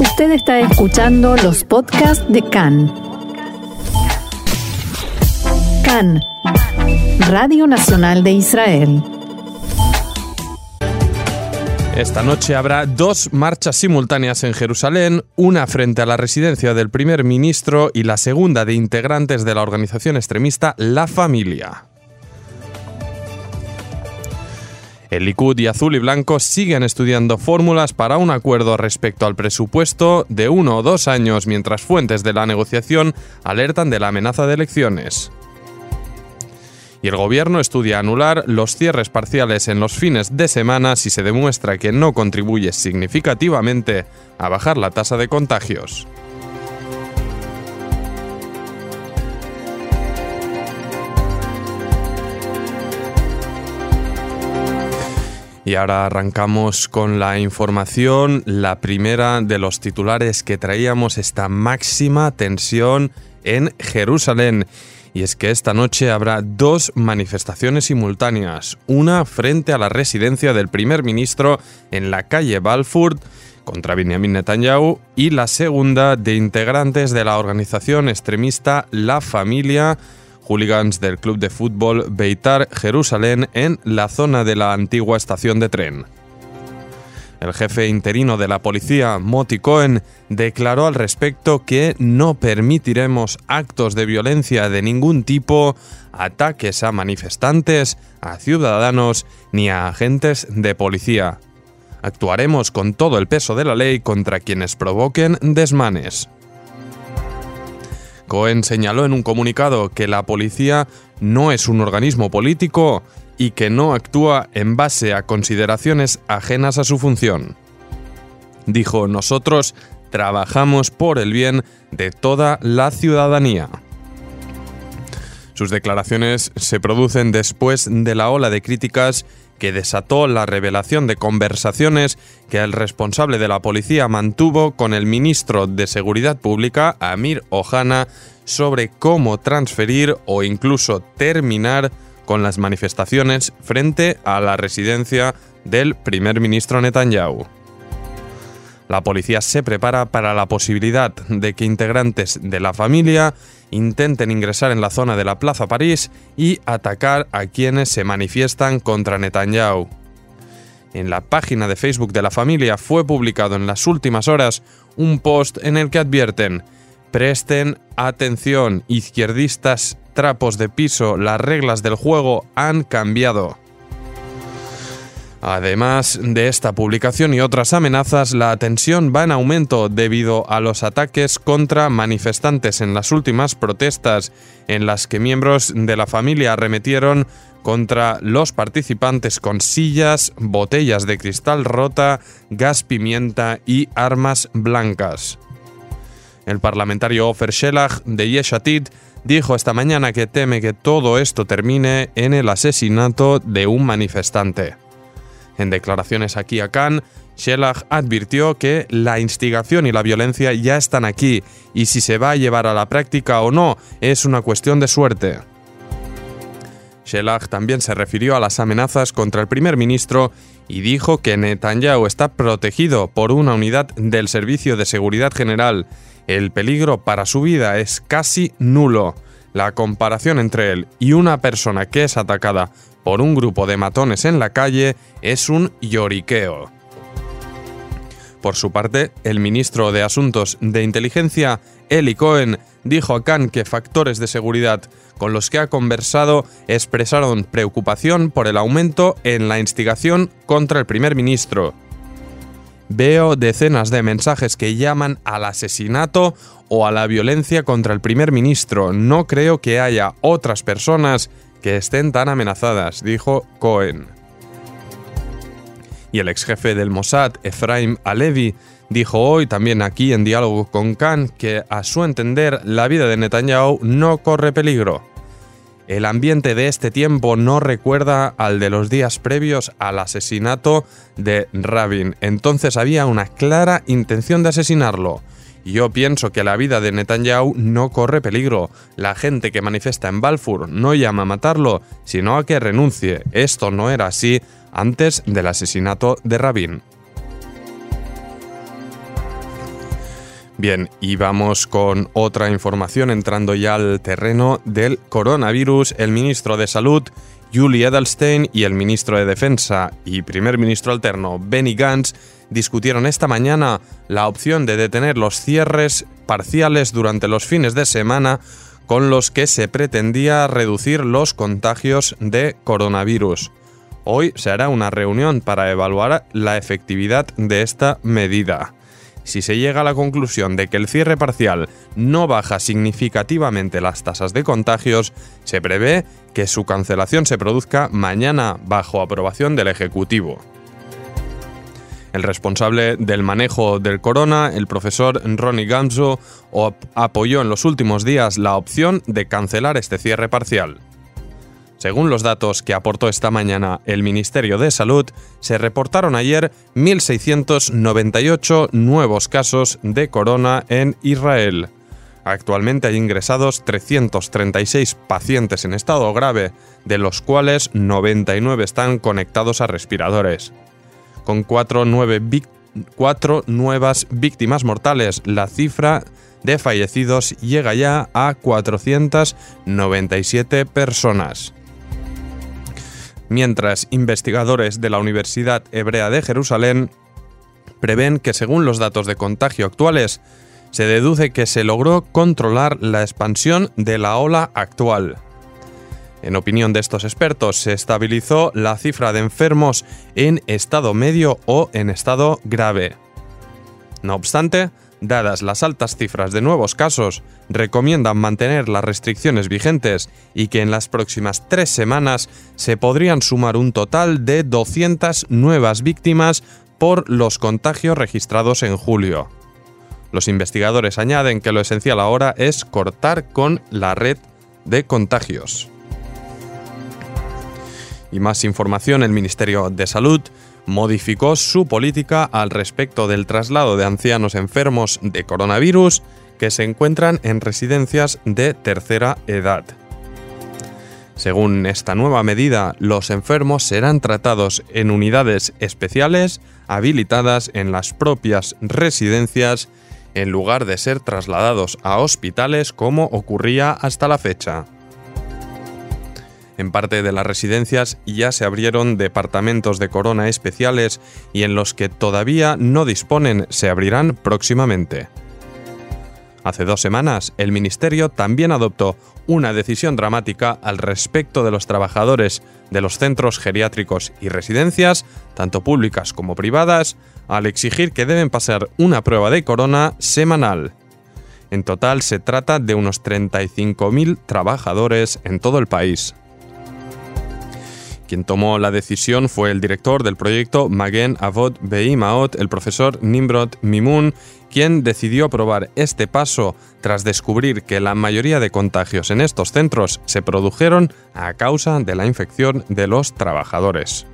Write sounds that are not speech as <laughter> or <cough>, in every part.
Usted está escuchando los podcasts de CAN. CAN, Radio Nacional de Israel. Esta noche habrá dos marchas simultáneas en Jerusalén, una frente a la residencia del primer ministro y la segunda de integrantes de la organización extremista La Familia. El Likud y Azul y Blanco siguen estudiando fórmulas para un acuerdo respecto al presupuesto de uno o dos años mientras fuentes de la negociación alertan de la amenaza de elecciones y el gobierno estudia anular los cierres parciales en los fines de semana si se demuestra que no contribuye significativamente a bajar la tasa de contagios. Y ahora arrancamos con la información, la primera de los titulares que traíamos esta máxima tensión en Jerusalén. Y es que esta noche habrá dos manifestaciones simultáneas, una frente a la residencia del primer ministro en la calle Balfour contra Benjamin Netanyahu y la segunda de integrantes de la organización extremista La Familia, hooligans del club de fútbol Beitar Jerusalén en la zona de la antigua estación de tren. El jefe interino de la policía, Moti Cohen, declaró al respecto que no permitiremos actos de violencia de ningún tipo, ataques a manifestantes, a ciudadanos ni a agentes de policía. Actuaremos con todo el peso de la ley contra quienes provoquen desmanes. Cohen señaló en un comunicado que la policía no es un organismo político y que no actúa en base a consideraciones ajenas a su función. Dijo, nosotros trabajamos por el bien de toda la ciudadanía. Sus declaraciones se producen después de la ola de críticas que desató la revelación de conversaciones que el responsable de la policía mantuvo con el ministro de Seguridad Pública, Amir Ohana, sobre cómo transferir o incluso terminar con las manifestaciones frente a la residencia del primer ministro Netanyahu. La policía se prepara para la posibilidad de que integrantes de la familia intenten ingresar en la zona de la Plaza París y atacar a quienes se manifiestan contra Netanyahu. En la página de Facebook de la familia fue publicado en las últimas horas un post en el que advierten Presten atención, izquierdistas trapos de piso, las reglas del juego han cambiado. Además de esta publicación y otras amenazas, la tensión va en aumento debido a los ataques contra manifestantes en las últimas protestas, en las que miembros de la familia arremetieron contra los participantes con sillas, botellas de cristal rota, gas pimienta y armas blancas. El parlamentario Ofer Shelah de Yeshatid dijo esta mañana que teme que todo esto termine en el asesinato de un manifestante. En declaraciones aquí a Cannes, Shelah advirtió que la instigación y la violencia ya están aquí y si se va a llevar a la práctica o no es una cuestión de suerte. Shelah también se refirió a las amenazas contra el primer ministro y dijo que Netanyahu está protegido por una unidad del Servicio de Seguridad General el peligro para su vida es casi nulo. La comparación entre él y una persona que es atacada por un grupo de matones en la calle es un lloriqueo. Por su parte, el ministro de Asuntos de Inteligencia, Eli Cohen, dijo a Khan que factores de seguridad con los que ha conversado expresaron preocupación por el aumento en la instigación contra el primer ministro. Veo decenas de mensajes que llaman al asesinato o a la violencia contra el primer ministro. No creo que haya otras personas que estén tan amenazadas, dijo Cohen. Y el ex jefe del Mossad, Efraim Alevi, dijo hoy también aquí en diálogo con Khan que a su entender la vida de Netanyahu no corre peligro. El ambiente de este tiempo no recuerda al de los días previos al asesinato de Rabin. Entonces había una clara intención de asesinarlo. Yo pienso que la vida de Netanyahu no corre peligro. La gente que manifiesta en Balfour no llama a matarlo, sino a que renuncie. Esto no era así antes del asesinato de Rabin. Bien, y vamos con otra información entrando ya al terreno del coronavirus. El ministro de Salud, Julie Edelstein, y el ministro de Defensa y primer ministro alterno, Benny Gantz, discutieron esta mañana la opción de detener los cierres parciales durante los fines de semana con los que se pretendía reducir los contagios de coronavirus. Hoy se hará una reunión para evaluar la efectividad de esta medida si se llega a la conclusión de que el cierre parcial no baja significativamente las tasas de contagios, se prevé que su cancelación se produzca mañana bajo aprobación del Ejecutivo. El responsable del manejo del corona, el profesor Ronnie Gamzo, apoyó en los últimos días la opción de cancelar este cierre parcial. Según los datos que aportó esta mañana el Ministerio de Salud, se reportaron ayer 1.698 nuevos casos de corona en Israel. Actualmente hay ingresados 336 pacientes en estado grave, de los cuales 99 están conectados a respiradores. Con cuatro, cuatro nuevas víctimas mortales, la cifra de fallecidos llega ya a 497 personas mientras investigadores de la Universidad Hebrea de Jerusalén prevén que según los datos de contagio actuales, se deduce que se logró controlar la expansión de la ola actual. En opinión de estos expertos, se estabilizó la cifra de enfermos en estado medio o en estado grave. No obstante, dadas las altas cifras de nuevos casos, recomiendan mantener las restricciones vigentes y que en las próximas tres semanas se podrían sumar un total de 200 nuevas víctimas por los contagios registrados en julio. Los investigadores añaden que lo esencial ahora es cortar con la red de contagios. Y más información, el Ministerio de Salud modificó su política al respecto del traslado de ancianos enfermos de coronavirus que se encuentran en residencias de tercera edad. Según esta nueva medida, los enfermos serán tratados en unidades especiales habilitadas en las propias residencias en lugar de ser trasladados a hospitales como ocurría hasta la fecha. En parte de las residencias ya se abrieron departamentos de corona especiales y en los que todavía no disponen se abrirán próximamente. Hace dos semanas, el Ministerio también adoptó una decisión dramática al respecto de los trabajadores de los centros geriátricos y residencias, tanto públicas como privadas, al exigir que deben pasar una prueba de corona semanal. En total se trata de unos 35.000 trabajadores en todo el país. Quien tomó la decisión fue el director del proyecto Magen Avot Beimaot, el profesor Nimrod Mimun, quien decidió aprobar este paso tras descubrir que la mayoría de contagios en estos centros se produjeron a causa de la infección de los trabajadores.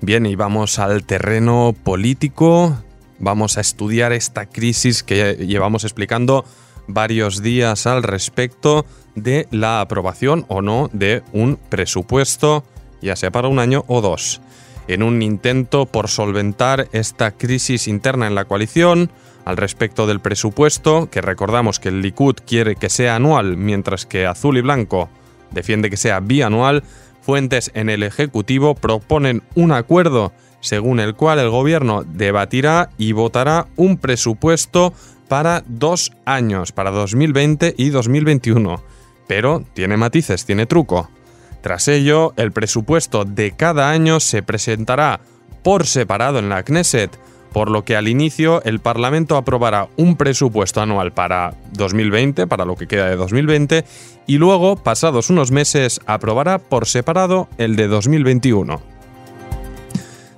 Bien, y vamos al terreno político. Vamos a estudiar esta crisis que llevamos explicando varios días al respecto de la aprobación o no de un presupuesto, ya sea para un año o dos. En un intento por solventar esta crisis interna en la coalición, al respecto del presupuesto, que recordamos que el Likud quiere que sea anual, mientras que Azul y Blanco defiende que sea bianual, fuentes en el Ejecutivo proponen un acuerdo según el cual el gobierno debatirá y votará un presupuesto para dos años, para 2020 y 2021. Pero tiene matices, tiene truco. Tras ello, el presupuesto de cada año se presentará por separado en la Knesset, por lo que al inicio el Parlamento aprobará un presupuesto anual para 2020, para lo que queda de 2020, y luego, pasados unos meses, aprobará por separado el de 2021.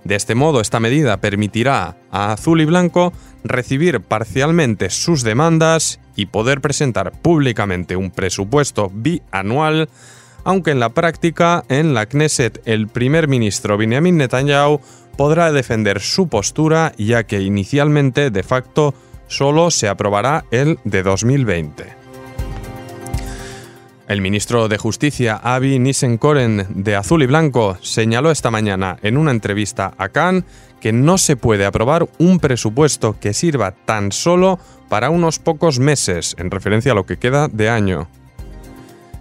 De este modo, esta medida permitirá a Azul y Blanco recibir parcialmente sus demandas y poder presentar públicamente un presupuesto bianual, aunque en la práctica, en la Knesset, el primer ministro Benjamin Netanyahu podrá defender su postura, ya que inicialmente, de facto, solo se aprobará el de 2020. El ministro de Justicia, Avi Nissenkoren, de Azul y Blanco, señaló esta mañana en una entrevista a Cannes que no se puede aprobar un presupuesto que sirva tan solo para unos pocos meses, en referencia a lo que queda de año.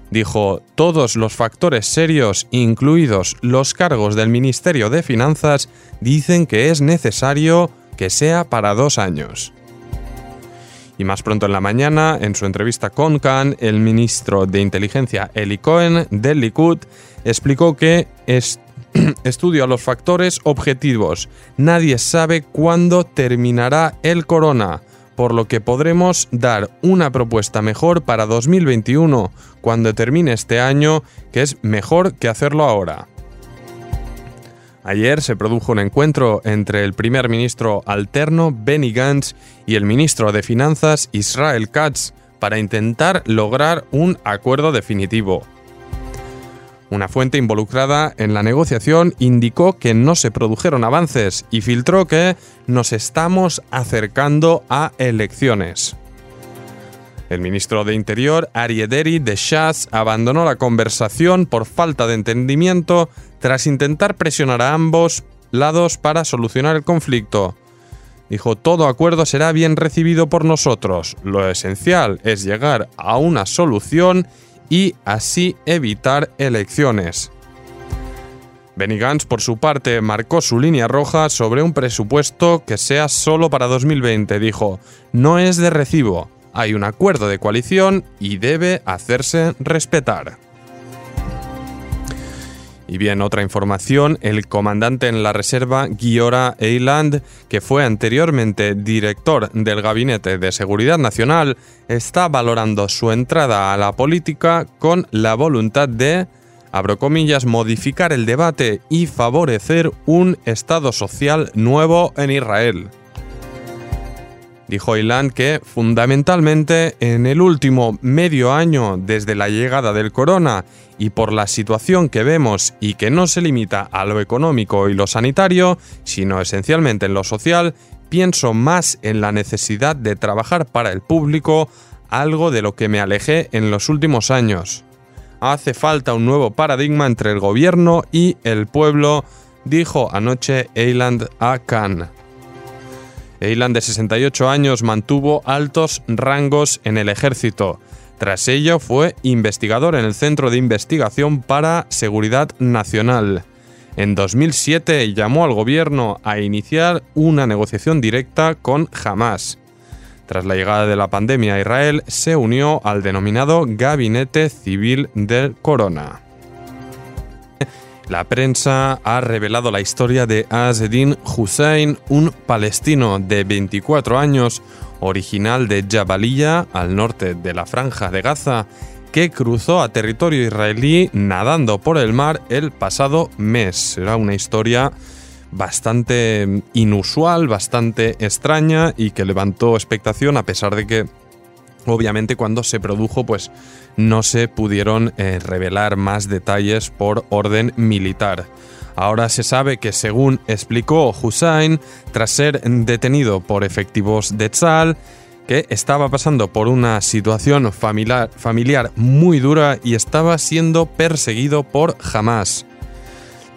Dijo, todos los factores serios, incluidos los cargos del Ministerio de Finanzas, dicen que es necesario que sea para dos años. Y más pronto en la mañana, en su entrevista con Khan, el ministro de Inteligencia Eli Cohen del Likud explicó que es <clears throat> estudio a los factores objetivos. Nadie sabe cuándo terminará el corona, por lo que podremos dar una propuesta mejor para 2021, cuando termine este año, que es mejor que hacerlo ahora. Ayer se produjo un encuentro entre el primer ministro alterno Benny Gantz y el ministro de Finanzas Israel Katz para intentar lograr un acuerdo definitivo. Una fuente involucrada en la negociación indicó que no se produjeron avances y filtró que nos estamos acercando a elecciones. El ministro de Interior, Ariederi de Shas, abandonó la conversación por falta de entendimiento tras intentar presionar a ambos lados para solucionar el conflicto. Dijo, todo acuerdo será bien recibido por nosotros. Lo esencial es llegar a una solución y así evitar elecciones. Benny Gantz, por su parte, marcó su línea roja sobre un presupuesto que sea solo para 2020. Dijo, no es de recibo, hay un acuerdo de coalición y debe hacerse respetar. Y bien, otra información, el comandante en la reserva Giora Eiland, que fue anteriormente director del Gabinete de Seguridad Nacional, está valorando su entrada a la política con la voluntad de, abro comillas, modificar el debate y favorecer un Estado social nuevo en Israel. Dijo Ilan que, fundamentalmente, en el último medio año desde la llegada del corona y por la situación que vemos y que no se limita a lo económico y lo sanitario, sino esencialmente en lo social, pienso más en la necesidad de trabajar para el público, algo de lo que me alejé en los últimos años. Hace falta un nuevo paradigma entre el gobierno y el pueblo, dijo anoche Eiland a Khan. Eiland, de 68 años, mantuvo altos rangos en el ejército. Tras ello, fue investigador en el Centro de Investigación para Seguridad Nacional. En 2007 llamó al gobierno a iniciar una negociación directa con Hamas. Tras la llegada de la pandemia a Israel, se unió al denominado Gabinete Civil del Corona. La prensa ha revelado la historia de Azedin Hussein, un palestino de 24 años, original de Jabalilla, al norte de la franja de Gaza, que cruzó a territorio israelí nadando por el mar el pasado mes. Era una historia bastante inusual, bastante extraña y que levantó expectación a pesar de que Obviamente cuando se produjo pues no se pudieron eh, revelar más detalles por orden militar. Ahora se sabe que según explicó Hussein, tras ser detenido por efectivos de Tzal, que estaba pasando por una situación familiar, familiar muy dura y estaba siendo perseguido por Hamas.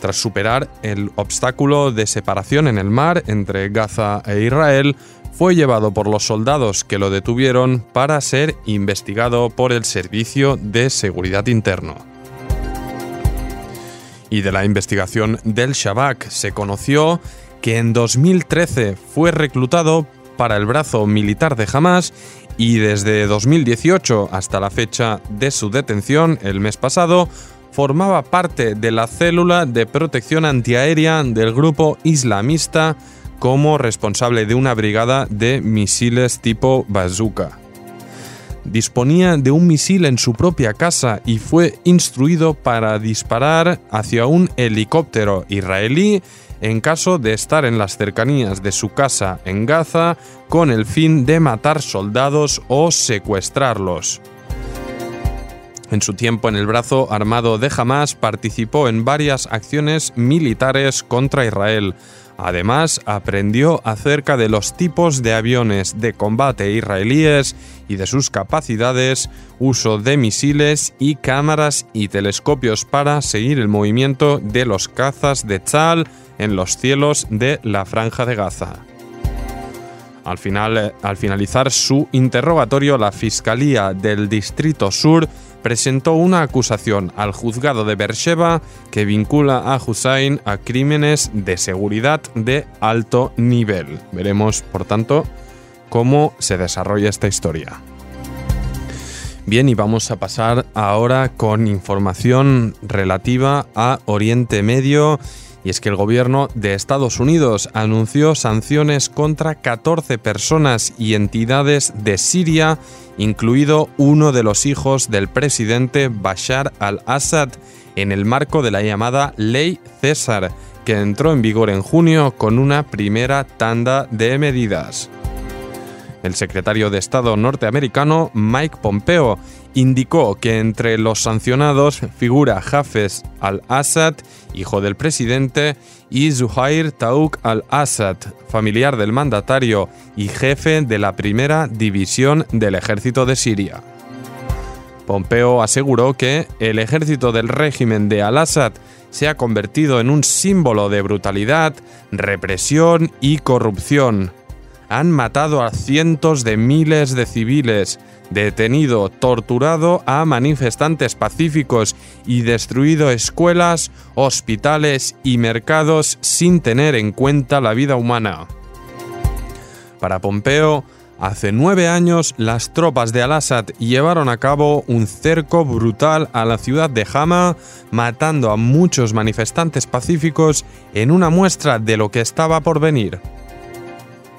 Tras superar el obstáculo de separación en el mar entre Gaza e Israel, fue llevado por los soldados que lo detuvieron para ser investigado por el Servicio de Seguridad Interno. Y de la investigación del Shabak se conoció que en 2013 fue reclutado para el brazo militar de Hamas y desde 2018 hasta la fecha de su detención, el mes pasado, formaba parte de la célula de protección antiaérea del grupo islamista como responsable de una brigada de misiles tipo bazooka. Disponía de un misil en su propia casa y fue instruido para disparar hacia un helicóptero israelí en caso de estar en las cercanías de su casa en Gaza con el fin de matar soldados o secuestrarlos. En su tiempo en el brazo armado de Hamas participó en varias acciones militares contra Israel. Además, aprendió acerca de los tipos de aviones de combate israelíes y de sus capacidades, uso de misiles y cámaras y telescopios para seguir el movimiento de los cazas de Tzal en los cielos de la Franja de Gaza. Al, final, al finalizar su interrogatorio, la Fiscalía del Distrito Sur presentó una acusación al juzgado de Beersheba que vincula a Hussein a crímenes de seguridad de alto nivel. Veremos, por tanto, cómo se desarrolla esta historia. Bien, y vamos a pasar ahora con información relativa a Oriente Medio y es que el gobierno de Estados Unidos anunció sanciones contra 14 personas y entidades de Siria, incluido uno de los hijos del presidente Bashar al-Assad, en el marco de la llamada Ley César, que entró en vigor en junio con una primera tanda de medidas. El secretario de Estado norteamericano Mike Pompeo indicó que entre los sancionados figura Hafez al-Assad, hijo del presidente, y Zuhair Tauk al-Assad, familiar del mandatario y jefe de la primera división del ejército de Siria. Pompeo aseguró que el ejército del régimen de al-Assad se ha convertido en un símbolo de brutalidad, represión y corrupción. Han matado a cientos de miles de civiles, detenido, torturado a manifestantes pacíficos y destruido escuelas, hospitales y mercados sin tener en cuenta la vida humana. Para Pompeo, hace nueve años las tropas de Al-Assad llevaron a cabo un cerco brutal a la ciudad de Hama, matando a muchos manifestantes pacíficos en una muestra de lo que estaba por venir.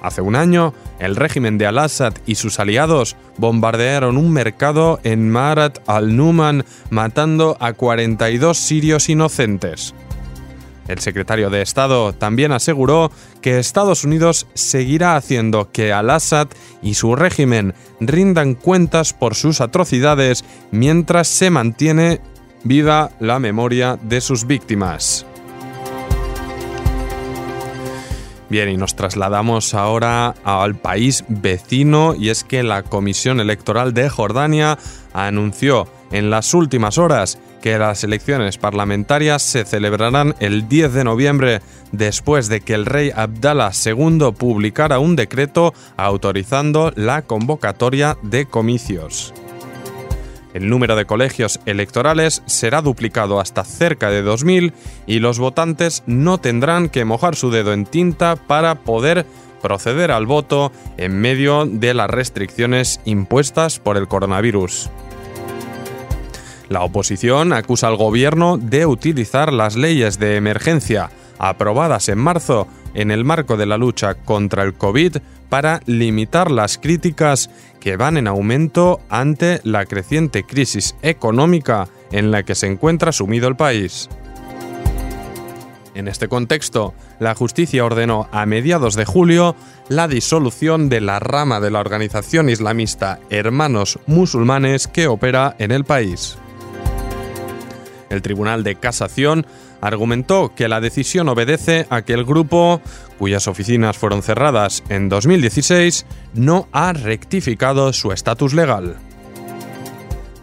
Hace un año, el régimen de Al-Assad y sus aliados bombardearon un mercado en Marat al-Numan, matando a 42 sirios inocentes. El secretario de Estado también aseguró que Estados Unidos seguirá haciendo que Al-Assad y su régimen rindan cuentas por sus atrocidades mientras se mantiene viva la memoria de sus víctimas. Bien, y nos trasladamos ahora al país vecino y es que la Comisión Electoral de Jordania anunció en las últimas horas que las elecciones parlamentarias se celebrarán el 10 de noviembre después de que el rey Abdallah II publicara un decreto autorizando la convocatoria de comicios. El número de colegios electorales será duplicado hasta cerca de 2.000 y los votantes no tendrán que mojar su dedo en tinta para poder proceder al voto en medio de las restricciones impuestas por el coronavirus. La oposición acusa al gobierno de utilizar las leyes de emergencia aprobadas en marzo en el marco de la lucha contra el COVID para limitar las críticas que van en aumento ante la creciente crisis económica en la que se encuentra sumido el país. En este contexto, la justicia ordenó a mediados de julio la disolución de la rama de la organización islamista Hermanos Musulmanes que opera en el país. El Tribunal de Casación argumentó que la decisión obedece a que el grupo, cuyas oficinas fueron cerradas en 2016, no ha rectificado su estatus legal.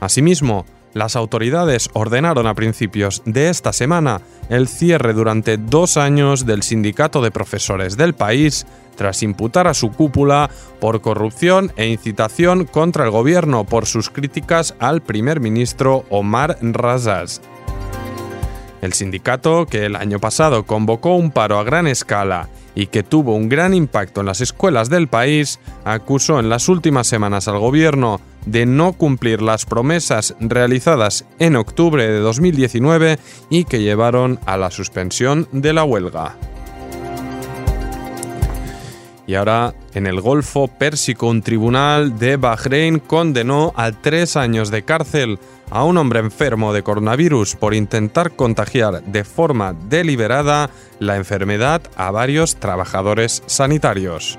Asimismo, las autoridades ordenaron a principios de esta semana el cierre durante dos años del sindicato de profesores del país tras imputar a su cúpula por corrupción e incitación contra el gobierno por sus críticas al primer ministro Omar Razaz. El sindicato, que el año pasado convocó un paro a gran escala y que tuvo un gran impacto en las escuelas del país, acusó en las últimas semanas al gobierno de no cumplir las promesas realizadas en octubre de 2019 y que llevaron a la suspensión de la huelga. Y ahora, en el Golfo Pérsico, un tribunal de Bahrein condenó a tres años de cárcel a un hombre enfermo de coronavirus por intentar contagiar de forma deliberada la enfermedad a varios trabajadores sanitarios.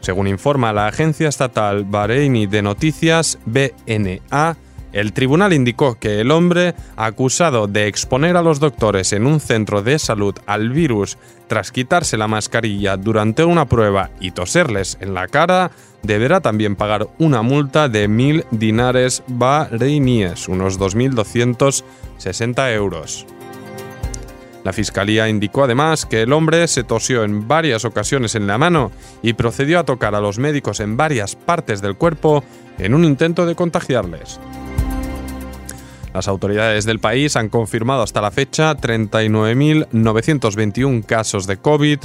Según informa la agencia estatal Bahreini de noticias BNA, El tribunal indicó que el hombre, acusado de exponer a los doctores en un centro de salud al virus tras quitarse la mascarilla durante una prueba y toserles en la cara, deberá también pagar una multa de mil dinares bahreiníes, unos 2.260 euros. La fiscalía indicó además que el hombre se tosió en varias ocasiones en la mano y procedió a tocar a los médicos en varias partes del cuerpo en un intento de contagiarles. Las autoridades del país han confirmado hasta la fecha 39.921 casos de COVID,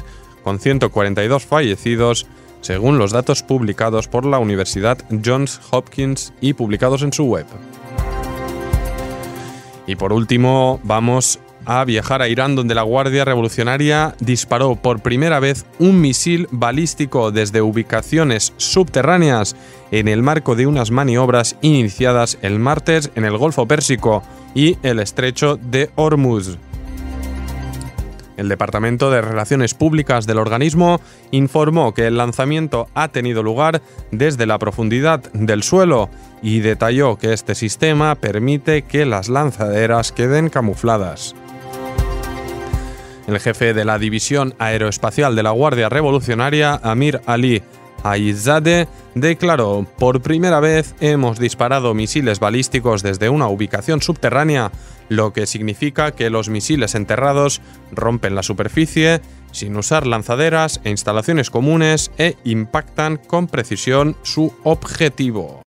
con 142 fallecidos, según los datos publicados por la Universidad Johns Hopkins y publicados en su web. Y por último, vamos a viajar a Irán donde la Guardia Revolucionaria disparó por primera vez un misil balístico desde ubicaciones subterráneas en el marco de unas maniobras iniciadas el martes en el Golfo Pérsico y el estrecho de Hormuz. El Departamento de Relaciones Públicas del organismo informó que el lanzamiento ha tenido lugar desde la profundidad del suelo y detalló que este sistema permite que las lanzaderas queden camufladas. El jefe de la División Aeroespacial de la Guardia Revolucionaria, Amir Ali Aizade, declaró, por primera vez hemos disparado misiles balísticos desde una ubicación subterránea, lo que significa que los misiles enterrados rompen la superficie sin usar lanzaderas e instalaciones comunes e impactan con precisión su objetivo.